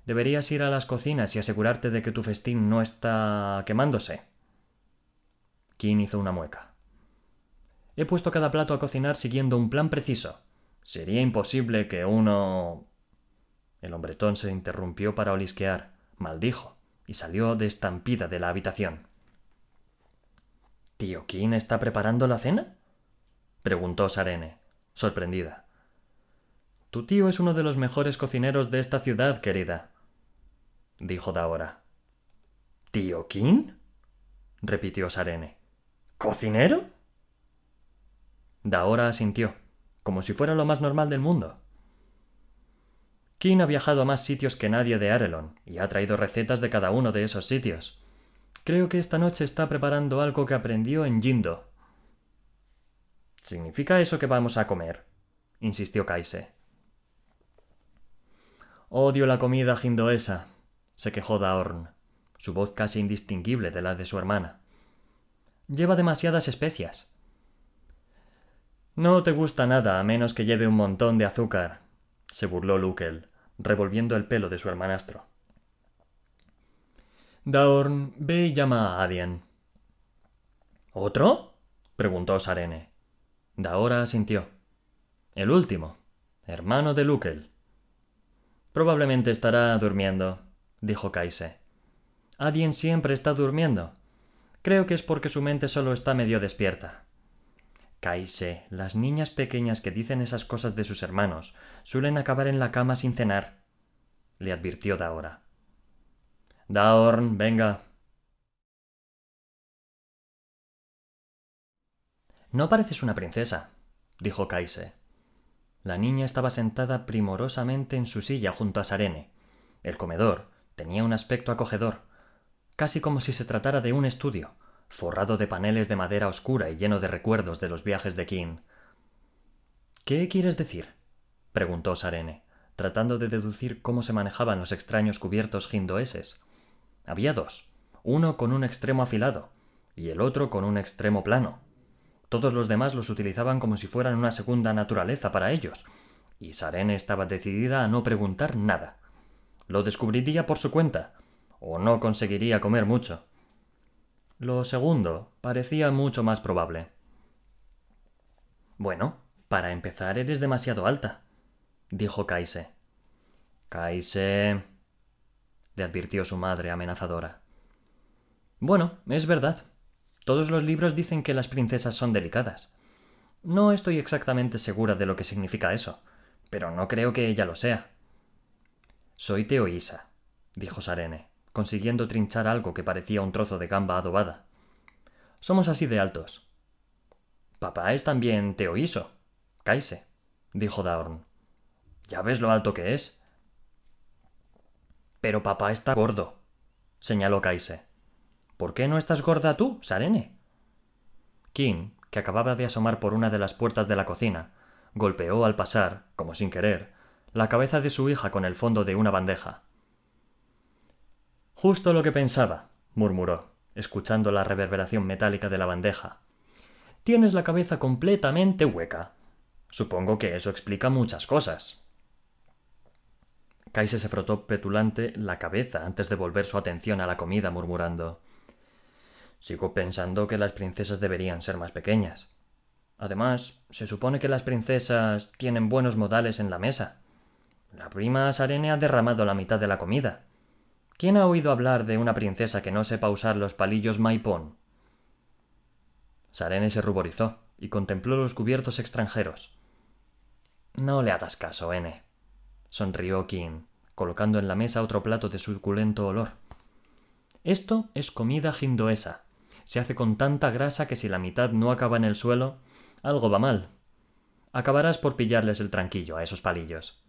Deberías ir a las cocinas y asegurarte de que tu festín no está quemándose. King hizo una mueca. He puesto cada plato a cocinar siguiendo un plan preciso. Sería imposible que uno. El hombretón se interrumpió para olisquear, maldijo, y salió de estampida de la habitación. ¿Tío King está preparando la cena? preguntó Sarene, sorprendida. Tu tío es uno de los mejores cocineros de esta ciudad, querida, dijo Daora. ¿Tío King? repitió Sarene. ¿Cocinero? Daora asintió, como si fuera lo más normal del mundo. King ha viajado a más sitios que nadie de Arelon y ha traído recetas de cada uno de esos sitios. Creo que esta noche está preparando algo que aprendió en Jindo. ¿Significa eso que vamos a comer? insistió Kaise. Odio la comida jindoesa, se quejó Daorn, su voz casi indistinguible de la de su hermana. Lleva demasiadas especias. No te gusta nada a menos que lleve un montón de azúcar, se burló Lukel, revolviendo el pelo de su hermanastro. Daorn, ve y llama a Adien. ¿Otro? preguntó Sarene. Daora asintió. El último, hermano de Lukel. Probablemente estará durmiendo, dijo Kaise. Adien siempre está durmiendo. Creo que es porque su mente solo está medio despierta. Kaise, las niñas pequeñas que dicen esas cosas de sus hermanos suelen acabar en la cama sin cenar, le advirtió Daora. Daorn, venga. No pareces una princesa, dijo Kaise. La niña estaba sentada primorosamente en su silla junto a Sarene. El comedor tenía un aspecto acogedor, casi como si se tratara de un estudio, forrado de paneles de madera oscura y lleno de recuerdos de los viajes de King. ¿Qué quieres decir? preguntó Sarene, tratando de deducir cómo se manejaban los extraños cubiertos hindoeses. Había dos, uno con un extremo afilado y el otro con un extremo plano. Todos los demás los utilizaban como si fueran una segunda naturaleza para ellos, y Sarene estaba decidida a no preguntar nada. Lo descubriría por su cuenta, o no conseguiría comer mucho. Lo segundo parecía mucho más probable. Bueno, para empezar eres demasiado alta, dijo Kaise. Kaise. le advirtió su madre amenazadora. Bueno, es verdad, todos los libros dicen que las princesas son delicadas. No estoy exactamente segura de lo que significa eso, pero no creo que ella lo sea. Soy Teoísa, dijo Sarene, consiguiendo trinchar algo que parecía un trozo de gamba adobada. Somos así de altos. Papá es también Teoíso. Kaise, dijo Daorn. Ya ves lo alto que es. Pero papá está gordo, señaló Kaise. ¿Por qué no estás gorda tú, Sarene? King, que acababa de asomar por una de las puertas de la cocina, golpeó al pasar, como sin querer, la cabeza de su hija con el fondo de una bandeja. Justo lo que pensaba, murmuró, escuchando la reverberación metálica de la bandeja. Tienes la cabeza completamente hueca. Supongo que eso explica muchas cosas. Kaise se frotó petulante la cabeza antes de volver su atención a la comida, murmurando Sigo pensando que las princesas deberían ser más pequeñas. Además, se supone que las princesas tienen buenos modales en la mesa. La prima Sarene ha derramado la mitad de la comida. ¿Quién ha oído hablar de una princesa que no sepa usar los palillos maipón? Sarene se ruborizó y contempló los cubiertos extranjeros. No le hagas caso, N. sonrió Kim, colocando en la mesa otro plato de suculento olor. Esto es comida hindoesa se hace con tanta grasa que si la mitad no acaba en el suelo, algo va mal. Acabarás por pillarles el tranquillo a esos palillos.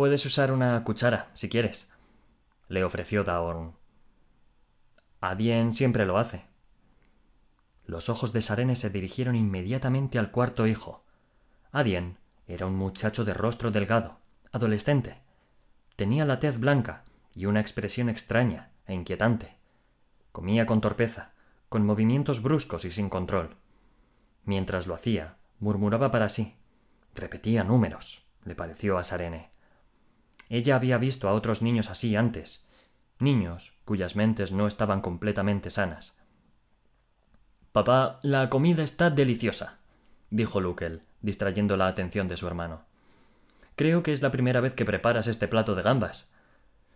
Puedes usar una cuchara, si quieres, le ofreció Daorn. Adien siempre lo hace. Los ojos de Sarene se dirigieron inmediatamente al cuarto hijo. Adien era un muchacho de rostro delgado, adolescente. Tenía la tez blanca y una expresión extraña e inquietante. Comía con torpeza, con movimientos bruscos y sin control. Mientras lo hacía, murmuraba para sí. Repetía números, le pareció a Sarene. Ella había visto a otros niños así antes, niños cuyas mentes no estaban completamente sanas. Papá, la comida está deliciosa, dijo Lukel, distrayendo la atención de su hermano. Creo que es la primera vez que preparas este plato de gambas.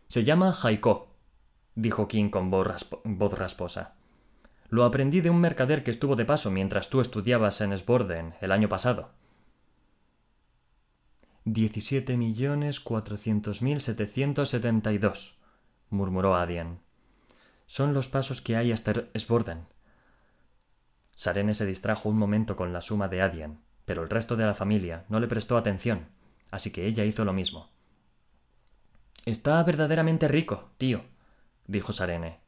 Se llama jaiko, dijo King con voz, rasposa. Lo aprendí de un mercader que estuvo de paso mientras tú estudiabas en Sborden el año pasado. Diecisiete millones cuatrocientos mil setecientos setenta y dos, murmuró Adien. Son los pasos que hay hasta Sborden. Sarene se distrajo un momento con la suma de Adien, pero el resto de la familia no le prestó atención, así que ella hizo lo mismo. Está verdaderamente rico, tío, dijo Sarene.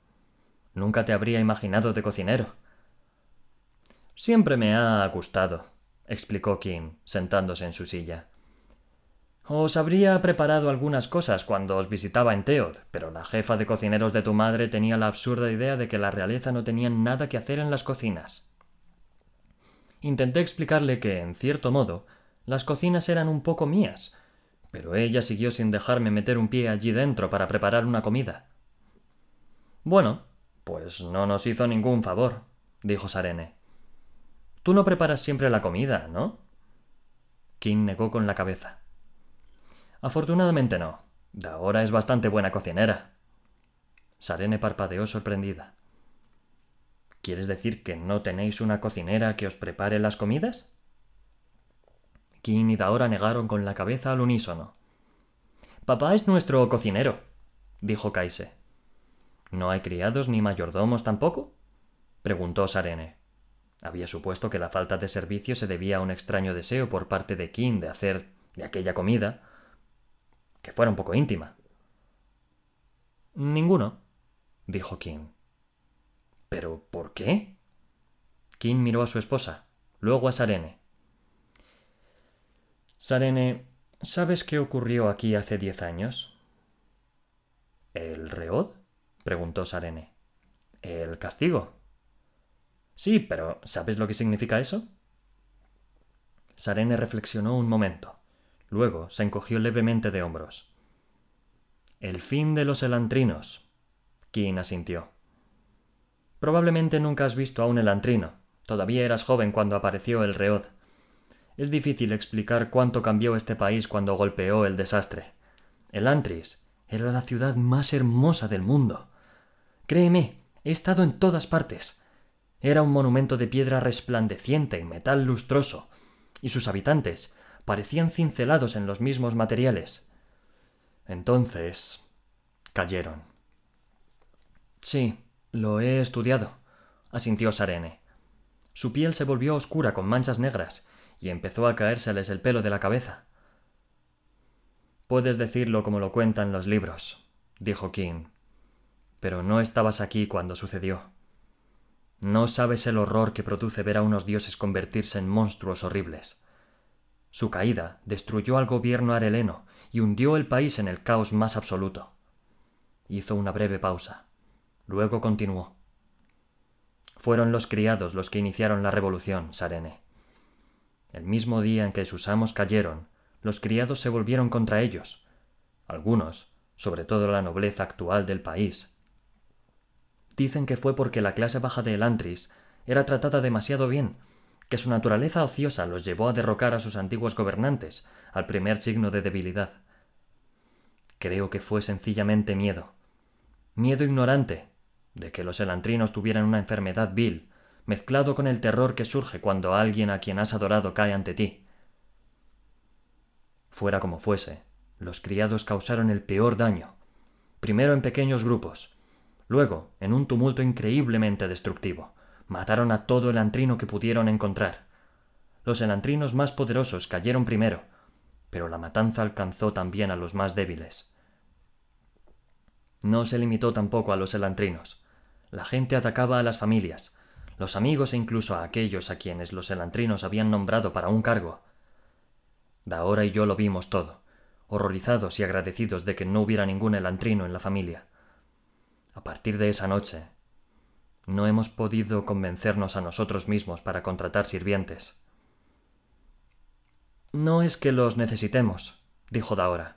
Nunca te habría imaginado de cocinero. Siempre me ha gustado, explicó Kim, sentándose en su silla. Os habría preparado algunas cosas cuando os visitaba en Teod, pero la jefa de cocineros de tu madre tenía la absurda idea de que la realeza no tenía nada que hacer en las cocinas. Intenté explicarle que, en cierto modo, las cocinas eran un poco mías, pero ella siguió sin dejarme meter un pie allí dentro para preparar una comida. Bueno, pues no nos hizo ningún favor, dijo Sarene. Tú no preparas siempre la comida, ¿no? King negó con la cabeza. Afortunadamente no. Ahora es bastante buena cocinera. Sarene parpadeó sorprendida. ¿Quieres decir que no tenéis una cocinera que os prepare las comidas? King y Daora negaron con la cabeza al unísono. Papá es nuestro cocinero, dijo Kaise. ¿No hay criados ni mayordomos tampoco? preguntó Sarene. Había supuesto que la falta de servicio se debía a un extraño deseo por parte de King de hacer de aquella comida que fuera un poco íntima. Ninguno, dijo King. ¿Pero por qué? King miró a su esposa, luego a Sarene. Sarene, ¿sabes qué ocurrió aquí hace diez años? ¿El reod? preguntó Sarene. ¿El castigo? Sí, pero ¿sabes lo que significa eso? Sarene reflexionó un momento. Luego se encogió levemente de hombros. El fin de los elantrinos. King asintió. Probablemente nunca has visto a un elantrino. Todavía eras joven cuando apareció el Reod. Es difícil explicar cuánto cambió este país cuando golpeó el desastre. Elantris era la ciudad más hermosa del mundo. Créeme, he estado en todas partes. Era un monumento de piedra resplandeciente y metal lustroso, y sus habitantes parecían cincelados en los mismos materiales. Entonces cayeron. Sí, lo he estudiado, asintió Sarene. Su piel se volvió oscura con manchas negras y empezó a caérseles el pelo de la cabeza. Puedes decirlo como lo cuentan los libros, dijo King, pero no estabas aquí cuando sucedió. No sabes el horror que produce ver a unos dioses convertirse en monstruos horribles. Su caída destruyó al gobierno areleno y hundió el país en el caos más absoluto. Hizo una breve pausa. Luego continuó. Fueron los criados los que iniciaron la revolución, Sarene. El mismo día en que sus amos cayeron, los criados se volvieron contra ellos. Algunos, sobre todo la nobleza actual del país. Dicen que fue porque la clase baja de Elantris era tratada demasiado bien, que su naturaleza ociosa los llevó a derrocar a sus antiguos gobernantes al primer signo de debilidad. Creo que fue sencillamente miedo. Miedo ignorante de que los elantrinos tuvieran una enfermedad vil, mezclado con el terror que surge cuando alguien a quien has adorado cae ante ti. Fuera como fuese, los criados causaron el peor daño, primero en pequeños grupos, luego en un tumulto increíblemente destructivo. Mataron a todo el antrino que pudieron encontrar. Los elantrinos más poderosos cayeron primero, pero la matanza alcanzó también a los más débiles. No se limitó tampoco a los elantrinos. La gente atacaba a las familias, los amigos e incluso a aquellos a quienes los elantrinos habían nombrado para un cargo. Daora y yo lo vimos todo, horrorizados y agradecidos de que no hubiera ningún elantrino en la familia. A partir de esa noche, no hemos podido convencernos a nosotros mismos para contratar sirvientes. No es que los necesitemos, dijo Daora.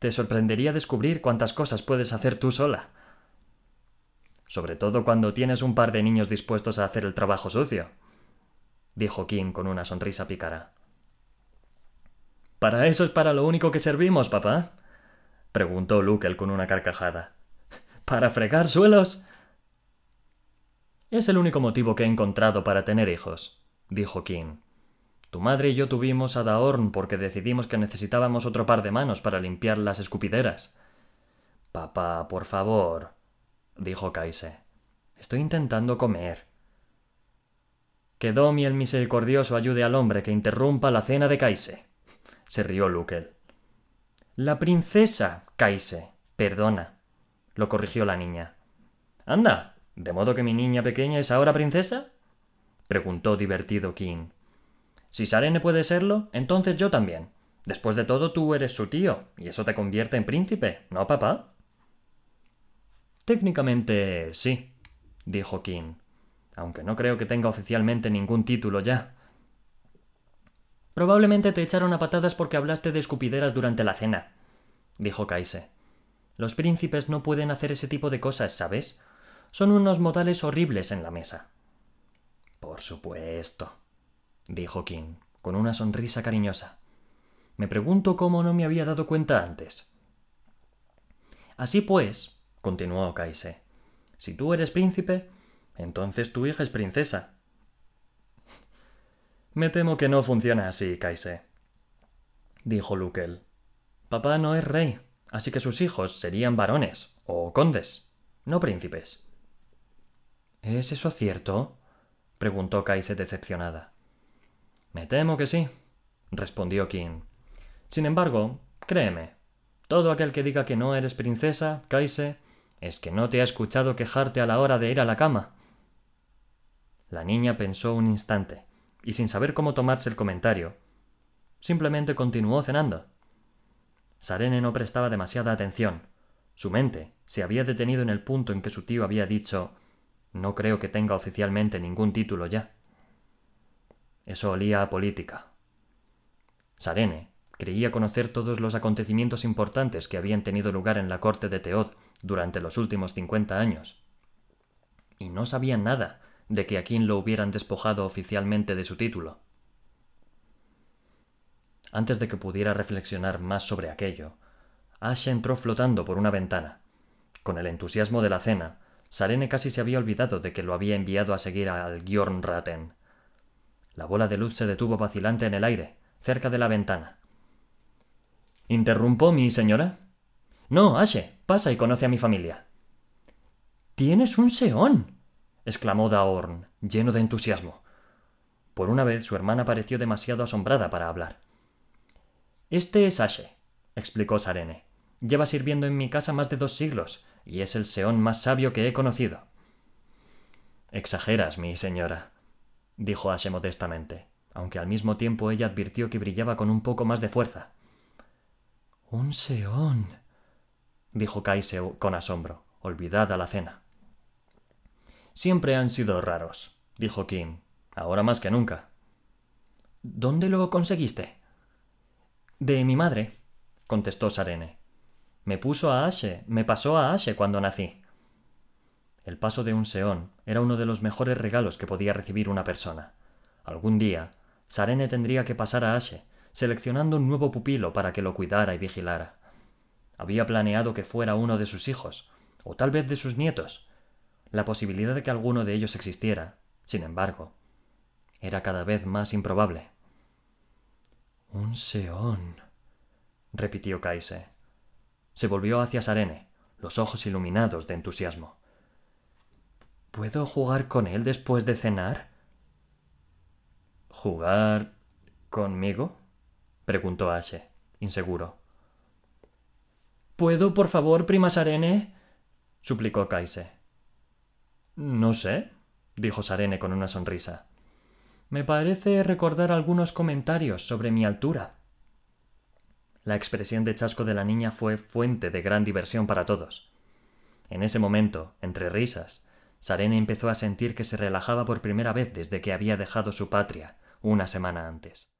Te sorprendería descubrir cuántas cosas puedes hacer tú sola. Sobre todo cuando tienes un par de niños dispuestos a hacer el trabajo sucio, dijo King con una sonrisa pícara. ¿Para eso es para lo único que servimos, papá? preguntó Lukel con una carcajada. ¿Para fregar suelos? Es el único motivo que he encontrado para tener hijos, dijo King. Tu madre y yo tuvimos a Daorn porque decidimos que necesitábamos otro par de manos para limpiar las escupideras. Papá, por favor, dijo Kaise. Estoy intentando comer. Que Domi el misericordioso ayude al hombre que interrumpa la cena de Kaise. Se rió Lukel. La princesa, Kaise. Perdona. Lo corrigió la niña. Anda, ¿De modo que mi niña pequeña es ahora princesa? preguntó divertido King. Si Sarene puede serlo, entonces yo también. Después de todo, tú eres su tío, y eso te convierte en príncipe, ¿no, papá? Técnicamente sí, dijo King, aunque no creo que tenga oficialmente ningún título ya. Probablemente te echaron a patadas porque hablaste de escupideras durante la cena, dijo Kaise. Los príncipes no pueden hacer ese tipo de cosas, ¿sabes? Son unos modales horribles en la mesa. Por supuesto, dijo King, con una sonrisa cariñosa. Me pregunto cómo no me había dado cuenta antes. Así pues, continuó Kaise, si tú eres príncipe, entonces tu hija es princesa. Me temo que no funciona así, Kaise, dijo Lukel. Papá no es rey, así que sus hijos serían varones o condes, no príncipes. ¿Es eso cierto? preguntó Kaise decepcionada. Me temo que sí, respondió King. Sin embargo, créeme, todo aquel que diga que no eres princesa, Kaise, es que no te ha escuchado quejarte a la hora de ir a la cama. La niña pensó un instante, y sin saber cómo tomarse el comentario, simplemente continuó cenando. Sarene no prestaba demasiada atención. Su mente se había detenido en el punto en que su tío había dicho No creo que tenga oficialmente ningún título ya. Eso olía a política. Sarene creía conocer todos los acontecimientos importantes que habían tenido lugar en la corte de Teod durante los últimos cincuenta años. Y no sabía nada de que a quien lo hubieran despojado oficialmente de su título. Antes de que pudiera reflexionar más sobre aquello, Asha entró flotando por una ventana. Con el entusiasmo de la cena, Sarene casi se había olvidado de que lo había enviado a seguir al Raten. La bola de luz se detuvo vacilante en el aire, cerca de la ventana. ¿Interrumpo, mi señora? No, Ashe, pasa y conoce a mi familia. Tienes un seón exclamó Daorn, lleno de entusiasmo. Por una vez su hermana pareció demasiado asombrada para hablar. Este es Ashe, explicó Sarene. Lleva sirviendo en mi casa más de dos siglos, y es el seón más sabio que he conocido. Exageras, mi señora, dijo Ashe modestamente, aunque al mismo tiempo ella advirtió que brillaba con un poco más de fuerza. Un seón, dijo Kaise con asombro, olvidada la cena. Siempre han sido raros, dijo Kim, ahora más que nunca. ¿Dónde lo conseguiste? De mi madre, contestó Sarene. Me puso a Ashe, me pasó a Ashe cuando nací. El paso de un seón era uno de los mejores regalos que podía recibir una persona. Algún día, Sarene tendría que pasar a Ashe, seleccionando un nuevo pupilo para que lo cuidara y vigilara. Había planeado que fuera uno de sus hijos, o tal vez de sus nietos, la posibilidad de que alguno de ellos existiera, sin embargo, era cada vez más improbable. Un seón, repitió Kaise. Se volvió hacia Sarene, los ojos iluminados de entusiasmo. ¿Puedo jugar con él después de cenar? ¿Jugar conmigo? preguntó Ashe, inseguro. ¿Puedo, por favor, prima Sarene? suplicó Kaise. No sé, dijo Sarene con una sonrisa. Me parece recordar algunos comentarios sobre mi altura. La expresión de chasco de la niña fue fuente de gran diversión para todos. En ese momento, entre risas, Sarene empezó a sentir que se relajaba por primera vez desde que había dejado su patria una semana antes.